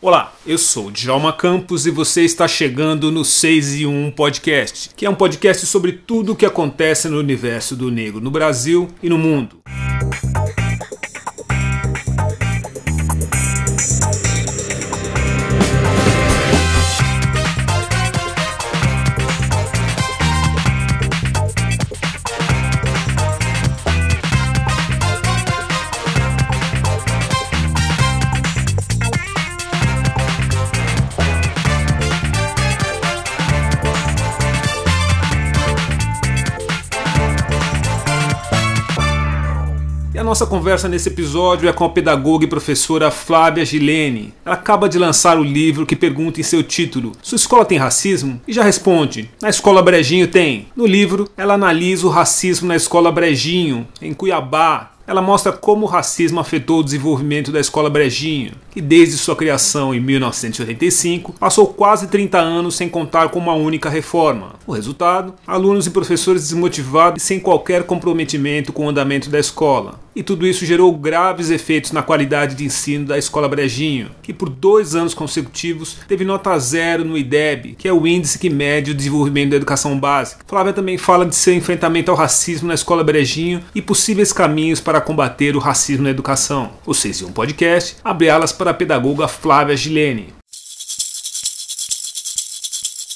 Olá, eu sou Djalma Campos e você está chegando no 6 e 1 Podcast, que é um podcast sobre tudo o que acontece no universo do negro no Brasil e no mundo. Nossa conversa nesse episódio é com a pedagoga e professora Flávia Gilene. Ela acaba de lançar o livro que pergunta em seu título: Sua escola tem racismo? E já responde: Na escola Brejinho tem. No livro, ela analisa o racismo na escola Brejinho, em Cuiabá, ela mostra como o racismo afetou o desenvolvimento da escola Brejinho, que desde sua criação em 1985 passou quase 30 anos sem contar com uma única reforma. O resultado? Alunos e professores desmotivados e sem qualquer comprometimento com o andamento da escola. E tudo isso gerou graves efeitos na qualidade de ensino da escola Brejinho, que por dois anos consecutivos teve nota zero no IDEB, que é o índice que mede o desenvolvimento da educação básica. Flávia também fala de seu enfrentamento ao racismo na escola Brejinho e possíveis caminhos para combater o racismo na educação. O 6 um podcast abre alas para a pedagoga Flávia Gilene.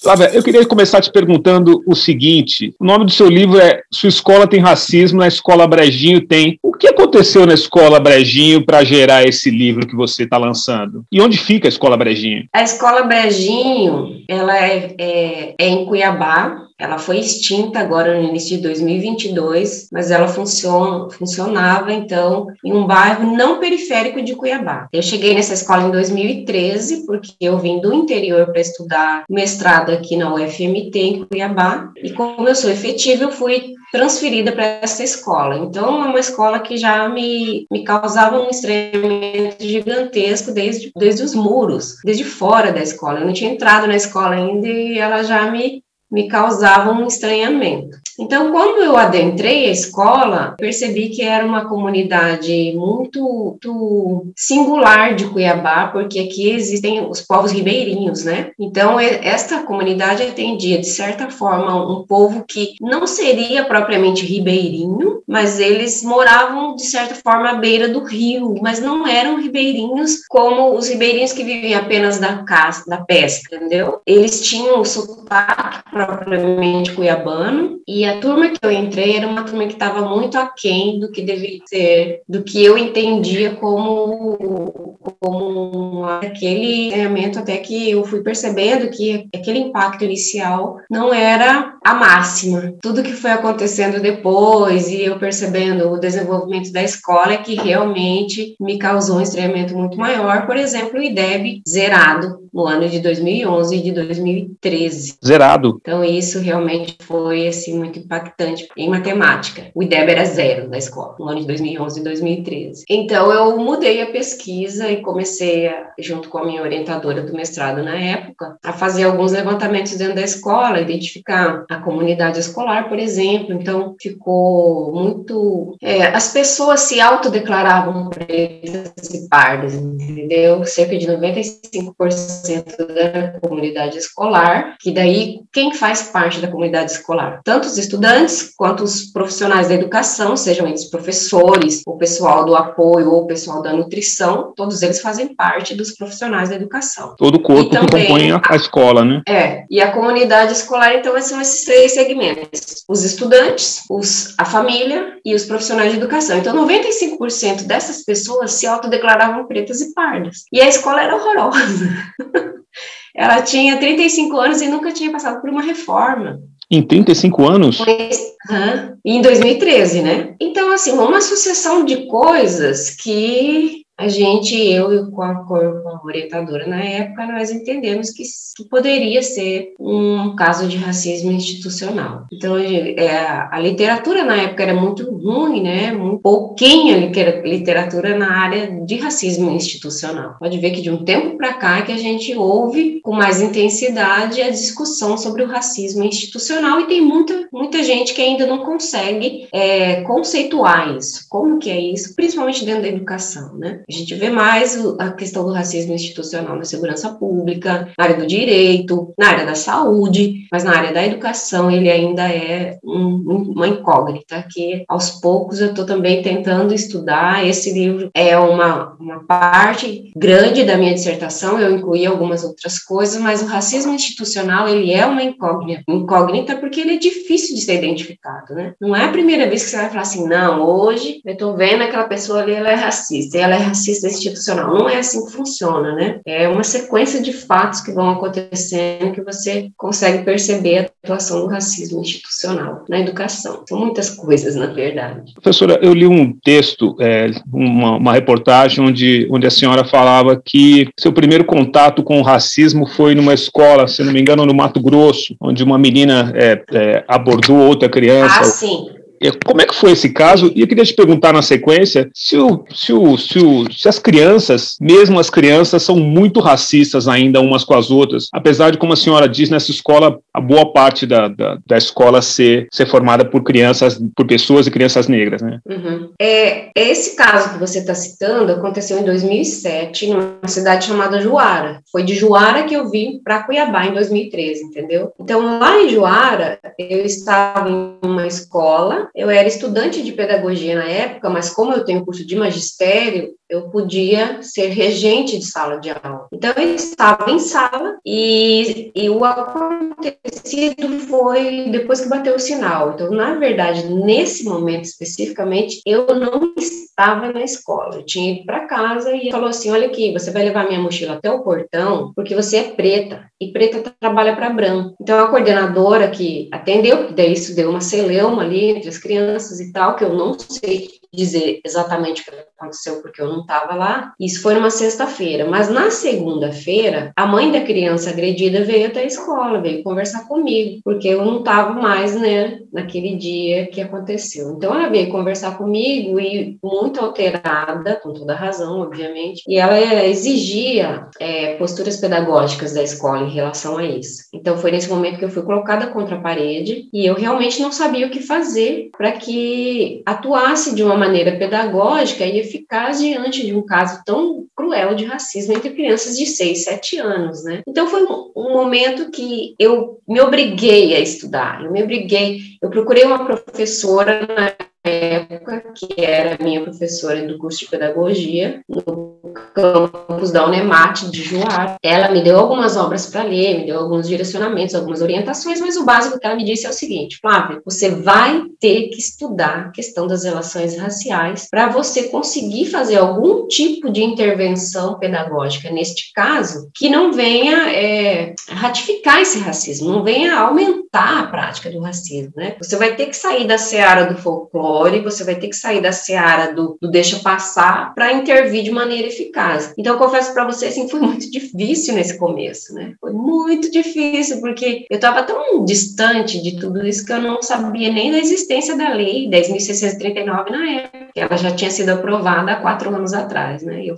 Flávia, eu queria começar te perguntando o seguinte: o nome do seu livro é Sua Escola Tem Racismo, na Escola Brejinho Tem. O que aconteceu na Escola Brejinho para gerar esse livro que você está lançando? E onde fica a Escola Brejinho? A Escola Brejinho, ela é, é, é em Cuiabá, ela foi extinta agora no início de 2022, mas ela funciona, funcionava então em um bairro não periférico de Cuiabá. Eu cheguei nessa escola em 2013 porque eu vim do interior para estudar mestrado aqui na UFMT em Cuiabá e como eu sou efetiva eu fui transferida para essa escola. Então, é uma escola que já me, me causava um estranhamento gigantesco desde, desde os muros, desde fora da escola. Eu não tinha entrado na escola ainda e ela já me me causava um estranhamento. Então, quando eu adentrei a escola, percebi que era uma comunidade muito, muito, singular de Cuiabá, porque aqui existem os povos ribeirinhos, né? Então, esta comunidade atendia, de certa forma, um povo que não seria propriamente ribeirinho, mas eles moravam, de certa forma, à beira do rio, mas não eram ribeirinhos como os ribeirinhos que viviam apenas da caça, da pesca, entendeu? Eles tinham o sotaque propriamente cuiabano, e a turma que eu entrei era uma turma que estava muito aquém do que deveria ser, do que eu entendia como, como aquele treinamento, até que eu fui percebendo que aquele impacto inicial não era a máxima. Tudo que foi acontecendo depois e eu percebendo o desenvolvimento da escola é que realmente me causou um estranhamento muito maior, por exemplo, o IDEB zerado no ano de 2011 e de 2013. Zerado. Então, isso realmente foi assim, muito impactante em matemática. O IDEB era zero na escola, no ano de 2011 e 2013. Então, eu mudei a pesquisa e comecei, a, junto com a minha orientadora do mestrado na época, a fazer alguns levantamentos dentro da escola, identificar a comunidade escolar, por exemplo. Então, ficou muito. É, as pessoas se autodeclaravam pretas e pardas, entendeu? Cerca de 95% da comunidade escolar, que daí quem faz parte da comunidade escolar? Tanto os estudantes quanto os profissionais da educação, sejam eles professores, o pessoal do apoio ou o pessoal da nutrição, todos eles fazem parte dos profissionais da educação. Todo o corpo que compõe a, a escola, né? É, e a comunidade escolar, então, são esses três segmentos: os estudantes, os, a família e os profissionais de educação. Então, 95% dessas pessoas se autodeclaravam pretas e pardas. E a escola era horrorosa. Ela tinha 35 anos e nunca tinha passado por uma reforma. Em 35 anos? Uhum, em 2013, né? Então, assim, uma sucessão de coisas que a gente, eu e com a, com a orientadora na época, nós entendemos que, poderia ser um caso de racismo institucional. Então, é, a literatura na época era muito ruim, né? Muito pouquinha literatura na área de racismo institucional. Pode ver que de um tempo para cá é que a gente ouve com mais intensidade a discussão sobre o racismo institucional e tem muita, muita gente que ainda não consegue é, conceituar isso. Como que é isso? Principalmente dentro da educação, né? A gente vê mais a questão do racismo institucional na segurança pública, na área do direito, na área da saúde, mas na área da educação ele ainda é um, uma incógnita que aos poucos eu estou também tentando estudar. Esse livro é uma, uma parte grande da minha dissertação, eu incluí algumas outras coisas, mas o racismo institucional ele é uma incógnita, incógnita porque ele é difícil de ser identificado, né? Não é a primeira vez que você vai falar assim, não, hoje eu estou vendo aquela pessoa ali, ela é racista, ela é racista institucional. Não é assim que funciona, né? É uma sequência de fatos que vão acontecendo que você consegue perceber a atuação do racismo institucional na educação. São muitas coisas, na verdade. Professora, eu li um texto, é, uma, uma reportagem onde, onde a senhora falava que seu primeiro contato com o racismo foi numa escola, se não me engano, no Mato Grosso, onde uma menina é, é, abordou outra criança. Ah, sim. Como é que foi esse caso? E eu queria te perguntar na sequência se, o, se, o, se, o, se as crianças, mesmo as crianças, são muito racistas ainda umas com as outras, apesar de, como a senhora diz, nessa escola, a boa parte da, da, da escola ser, ser formada por crianças, por pessoas e crianças negras, né? Uhum. É, esse caso que você está citando aconteceu em 2007, numa cidade chamada Juara. Foi de Juara que eu vim para Cuiabá em 2013, entendeu? Então, lá em Juara, eu estava em uma escola eu era estudante de pedagogia na época, mas como eu tenho curso de magistério, eu podia ser regente de sala de aula. Então, eu estava em sala e, e o acontecido foi depois que bateu o sinal. Então, na verdade, nesse momento especificamente, eu não estava na escola. Eu tinha ido para casa e falou assim: Olha aqui, você vai levar minha mochila até o portão, porque você é preta e preta trabalha para branco. Então, a coordenadora que atendeu, daí isso deu uma celeuma ali entre as crianças e tal, que eu não sei dizer exatamente o que aconteceu porque eu não estava lá. Isso foi numa sexta-feira, mas na segunda-feira a mãe da criança agredida veio até a escola, veio conversar comigo, porque eu não estava mais, né, naquele dia que aconteceu. Então ela veio conversar comigo e muito alterada, com toda razão, obviamente, e ela exigia é, posturas pedagógicas da escola em relação a isso. Então foi nesse momento que eu fui colocada contra a parede e eu realmente não sabia o que fazer para que atuasse de uma maneira pedagógica e eficaz diante de um caso tão cruel de racismo entre crianças de 6, 7 anos, né? Então foi um momento que eu me obriguei a estudar, eu me obriguei, eu procurei uma professora na época, que era minha professora do curso de pedagogia, no campus da Unemate de Juara. Ela me deu algumas obras para ler, me deu alguns direcionamentos, algumas orientações, mas o básico que ela me disse é o seguinte: Flávia, você vai ter que estudar a questão das relações raciais para você conseguir fazer algum tipo de intervenção pedagógica, neste caso, que não venha é, ratificar esse racismo, não venha aumentar a prática do racismo, né? Você vai ter que sair da seara do folclore, você vai ter que sair da seara do, do deixa passar para intervir de maneira eficaz. Então, eu confesso para você, assim, foi muito difícil nesse começo, né? Foi muito difícil, porque eu estava tão distante de tudo isso que eu não sabia nem da existência da lei 10.639 na época. Ela já tinha sido aprovada há quatro anos atrás, né? Eu...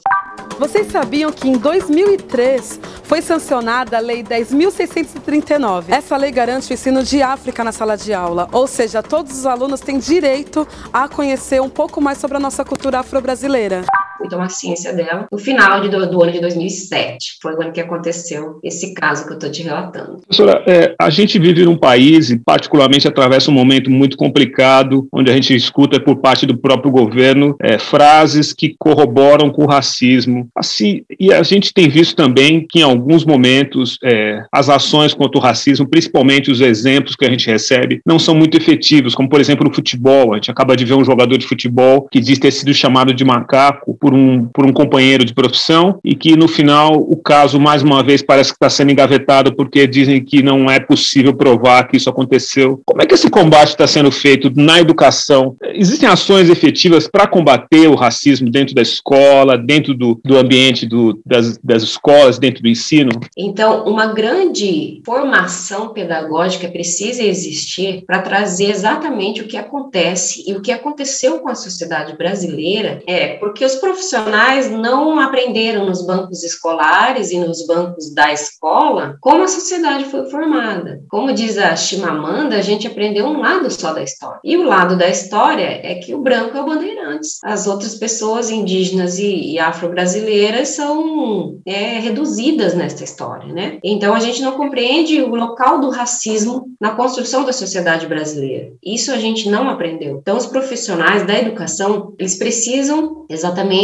Vocês sabiam que em 2003 foi sancionada a Lei 10.639? Essa lei garante o ensino de África na sala de aula, ou seja, todos os alunos têm direito a conhecer um pouco mais sobre a nossa cultura afro-brasileira. Então, a ciência dela, no final de, do, do, ano de 2007, foi o ano que aconteceu esse caso que eu estou te relatando. Professora, é, a gente vive num país, e particularmente atravessa um momento muito complicado, onde a gente escuta por parte do próprio governo é, frases que corroboram com o racismo. Assim, e a gente tem visto também que, em alguns momentos, é, as ações contra o racismo, principalmente os exemplos que a gente recebe, não são muito efetivos, como, por exemplo, no futebol. A gente acaba de ver um jogador de futebol que diz ter sido chamado de macaco por um, por um companheiro de profissão e que, no final, o caso, mais uma vez, parece que está sendo engavetado porque dizem que não é possível provar que isso aconteceu. Como é que esse combate está sendo feito na educação? Existem ações efetivas para combater o racismo dentro da escola, dentro do, do ambiente do, das, das escolas, dentro do ensino? Então, uma grande formação pedagógica precisa existir para trazer exatamente o que acontece e o que aconteceu com a sociedade brasileira é porque os profissionais não aprenderam nos bancos escolares e nos bancos da escola como a sociedade foi formada. Como diz a Chimamanda, a gente aprendeu um lado só da história. E o lado da história é que o branco é o bandeirantes. As outras pessoas indígenas e, e afro-brasileiras são é, reduzidas nessa história, né? Então a gente não compreende o local do racismo na construção da sociedade brasileira. Isso a gente não aprendeu. Então os profissionais da educação eles precisam exatamente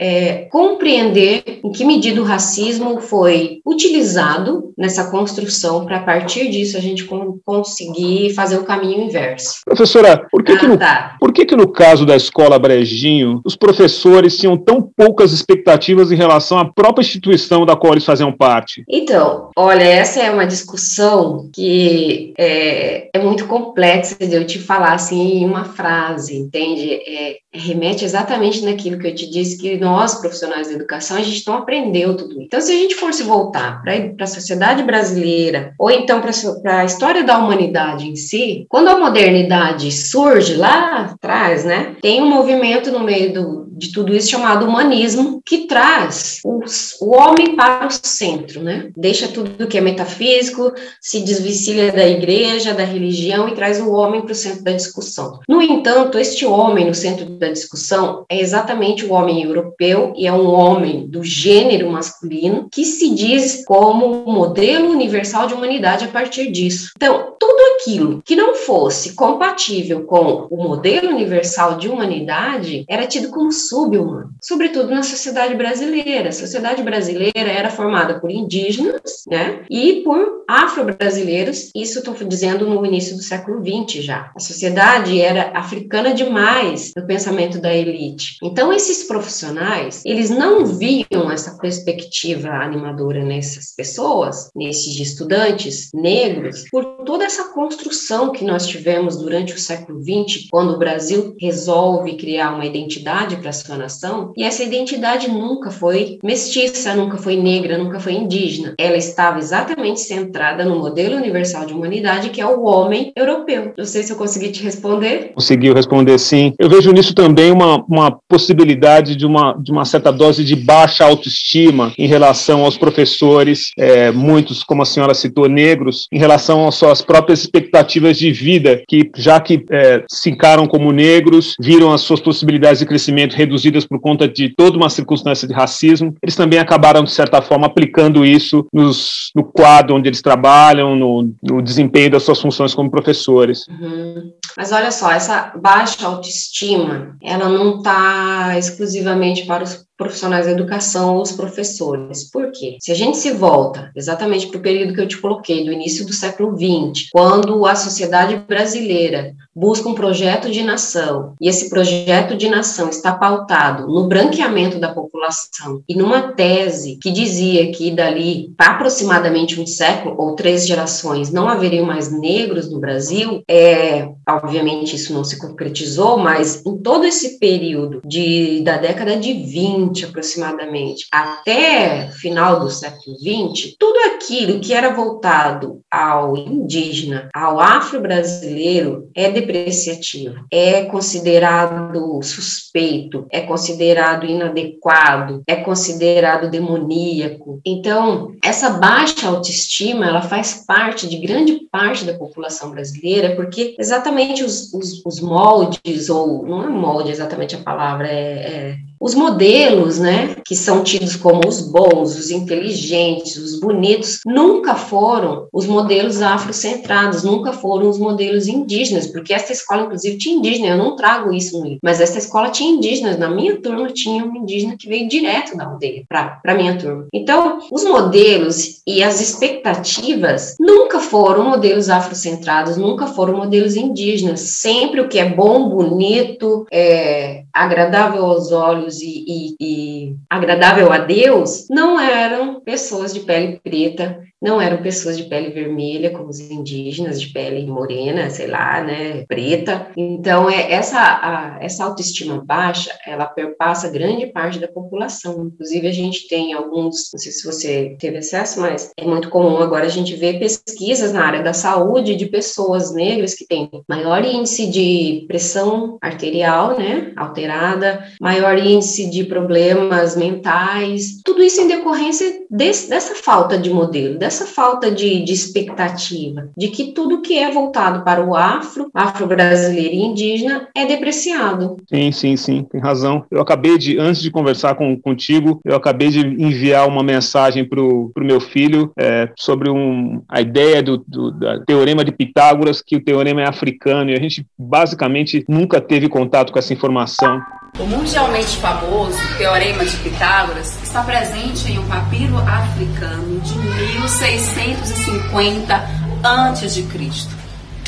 é, compreender em que medida o racismo foi utilizado nessa construção para a partir disso a gente conseguir fazer o caminho inverso. Professora, por que, ah, que, no, tá. por que, que no caso da escola Brejinho os professores tinham tão poucas expectativas em relação à própria instituição da qual eles faziam parte? Então, olha, essa é uma discussão que é, é muito complexa de eu te falar assim em uma frase, entende? É, remete exatamente naquilo que eu te disse, que nós, profissionais da educação, a gente não aprendeu tudo isso. Então, se a gente fosse voltar para a sociedade brasileira, ou então para a história da humanidade em si, quando a modernidade surge lá atrás, né, tem um movimento no meio do, de tudo isso chamado humanismo, que traz os, o homem para o centro, né? Deixa tudo que é metafísico, se desvencilha da igreja, da religião e traz o homem para o centro da discussão. No entanto, este homem no centro da discussão é exatamente o homem europeu e é um homem do gênero masculino que se diz como modelo universal de humanidade a partir disso. Então, tudo aquilo que não fosse compatível com o modelo universal de humanidade era tido como subhumano, sobretudo na sociedade brasileira. A sociedade brasileira era formada por indígenas, né, e por afro-brasileiros. Isso estou dizendo no início do século XX já. A sociedade era africana demais no pensamento da elite. Então esses profissionais, eles não viam essa perspectiva animadora nessas pessoas, nesses estudantes negros, por toda essa construção que nós tivemos durante o século XX, quando o Brasil resolve criar uma identidade para sua nação, e essa identidade nunca foi mestiça, nunca foi negra, nunca foi indígena. Ela estava exatamente centrada no modelo universal de humanidade, que é o homem europeu. Não sei se eu consegui te responder. Conseguiu responder sim. Eu vejo nisso também uma, uma possibilidade de uma, de uma certa dose de baixa autoestima em relação aos professores, é, muitos, como a senhora citou, negros, em relação às suas próprias expectativas de vida, que já que é, se encaram como negros, viram as suas possibilidades de crescimento reduzidas por conta de toda uma circunstância de racismo, eles também acabaram, de certa forma, aplicando isso nos, no quadro onde eles trabalham, no, no desempenho das suas funções como professores. Uhum. Mas olha só, essa baixa autoestima, ela não está exclusivamente para os profissionais da educação ou os professores. Por quê? Se a gente se volta exatamente para o período que eu te coloquei, do início do século XX, quando a sociedade brasileira busca um projeto de nação, e esse projeto de nação está pautado no branqueamento da população e numa tese que dizia que dali aproximadamente um século ou três gerações não haveriam mais negros no Brasil, é, obviamente isso não se concretizou, mas em todo esse período de, da década de 20, aproximadamente, até final do século XX, tudo aquilo que era voltado ao indígena, ao afro-brasileiro, é depreciativo, é considerado suspeito, é considerado inadequado, é considerado demoníaco. Então, essa baixa autoestima, ela faz parte de grande parte da população brasileira, porque exatamente os, os, os moldes, ou não é molde exatamente a palavra, é, é os modelos, né, que são tidos como os bons, os inteligentes, os bonitos, nunca foram os modelos afrocentrados, nunca foram os modelos indígenas, porque essa escola, inclusive, tinha indígena, eu não trago isso no livro, mas essa escola tinha indígenas, na minha turma tinha um indígena que veio direto da aldeia para a minha turma. Então, os modelos e as expectativas nunca foram modelos afrocentrados, nunca foram modelos indígenas, sempre o que é bom, bonito, é, agradável aos olhos e, e, e agradável a Deus, não eram pessoas de pele preta não eram pessoas de pele vermelha, como os indígenas, de pele morena, sei lá, né, preta. Então, é, essa, a, essa autoestima baixa, ela perpassa grande parte da população. Inclusive, a gente tem alguns, não sei se você teve acesso, mas é muito comum agora a gente ver pesquisas na área da saúde de pessoas negras que têm maior índice de pressão arterial, né, alterada, maior índice de problemas mentais, tudo isso em decorrência desse, dessa falta de modelo, dessa falta de, de expectativa, de que tudo que é voltado para o afro, afro-brasileiro e indígena é depreciado. Sim, sim, sim, tem razão. Eu acabei de, antes de conversar com, contigo, eu acabei de enviar uma mensagem para o meu filho é, sobre um, a ideia do, do teorema de Pitágoras, que o teorema é africano, e a gente basicamente nunca teve contato com essa informação. O mundialmente famoso Teorema de Pitágoras está presente em um papiro africano de 1650 a.C.,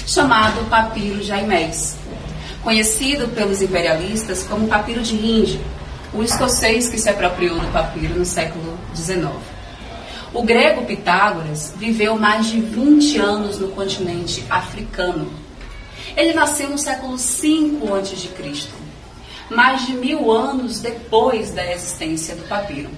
chamado Papiro Jaimés, conhecido pelos imperialistas como Papiro de Índia, o escocês que se apropriou do papiro no século XIX. O grego Pitágoras viveu mais de 20 anos no continente africano. Ele nasceu no século V a.C., mais de mil anos depois da existência do papiro.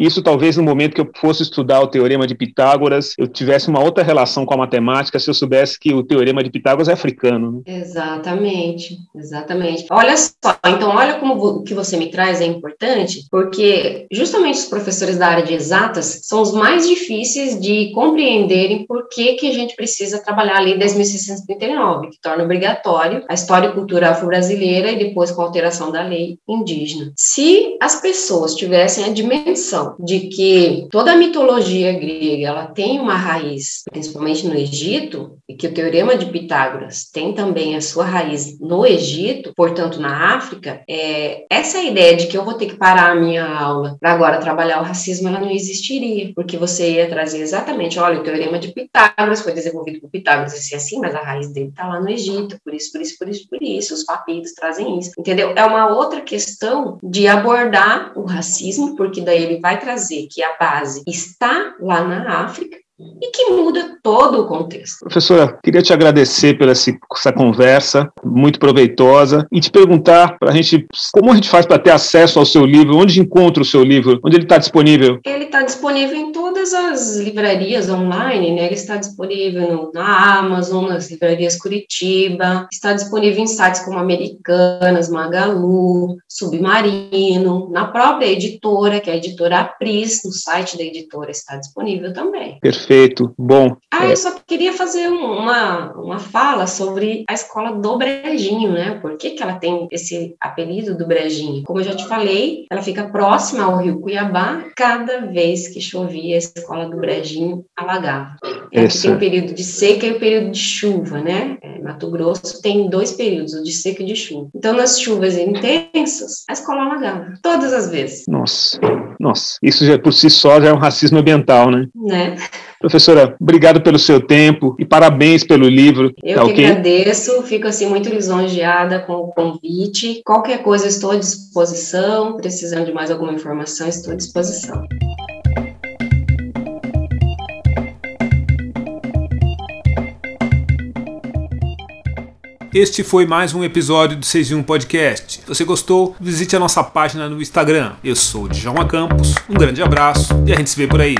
Isso talvez no momento que eu fosse estudar o teorema de Pitágoras, eu tivesse uma outra relação com a matemática se eu soubesse que o teorema de Pitágoras é africano. Né? Exatamente, exatamente. Olha só, então olha como o que você me traz é importante, porque justamente os professores da área de exatas são os mais difíceis de compreenderem por que, que a gente precisa trabalhar a Lei 10.639, que torna obrigatório a história e cultura afro-brasileira e depois com a alteração da lei indígena. Se as pessoas tivessem a dimensão de que toda a mitologia grega ela tem uma raiz, principalmente no Egito, e que o teorema de Pitágoras tem também a sua raiz no Egito, portanto na África, é, essa ideia de que eu vou ter que parar a minha aula para agora trabalhar o racismo, ela não existiria, porque você ia trazer exatamente, olha, o teorema de Pitágoras foi desenvolvido por Pitágoras, e assim, mas a raiz dele está lá no Egito, por isso, por isso, por isso, por isso, os papiros trazem isso, entendeu? É uma outra questão de abordar o racismo, porque daí ele vai trazer que a base está lá na África e que muda todo o contexto. Professora, queria te agradecer pela essa conversa, muito proveitosa, e te perguntar para a gente como a gente faz para ter acesso ao seu livro, onde encontra o seu livro, onde ele está disponível? Ele está disponível em todas as livrarias online, né? Ele está disponível no, na Amazon, nas livrarias Curitiba, está disponível em sites como Americanas, Magalu, Submarino, na própria editora, que é a editora Apris, no site da editora está disponível também. Perfeito. Perfeito, bom. Ah, é. eu só queria fazer uma, uma fala sobre a escola do Brejinho, né? Por que, que ela tem esse apelido do Brejinho? Como eu já te falei, ela fica próxima ao rio Cuiabá. Cada vez que chovia, a escola do Brejinho alagava. É, tem o período de seca e o período de chuva, né? É, Mato Grosso tem dois períodos, o de seca e de chuva. Então, nas chuvas intensas, a escola alagava, todas as vezes. Nossa, nossa, isso já por si só já é um racismo ambiental, né? Né? Professora, obrigado pelo seu tempo e parabéns pelo livro. Eu tá que okay? agradeço, fico assim muito lisonjeada com o convite. Qualquer coisa estou à disposição, precisando de mais alguma informação, estou à disposição. Este foi mais um episódio do 6 em 1 Podcast. Se você gostou, visite a nossa página no Instagram. Eu sou o Djalma Campos, um grande abraço e a gente se vê por aí.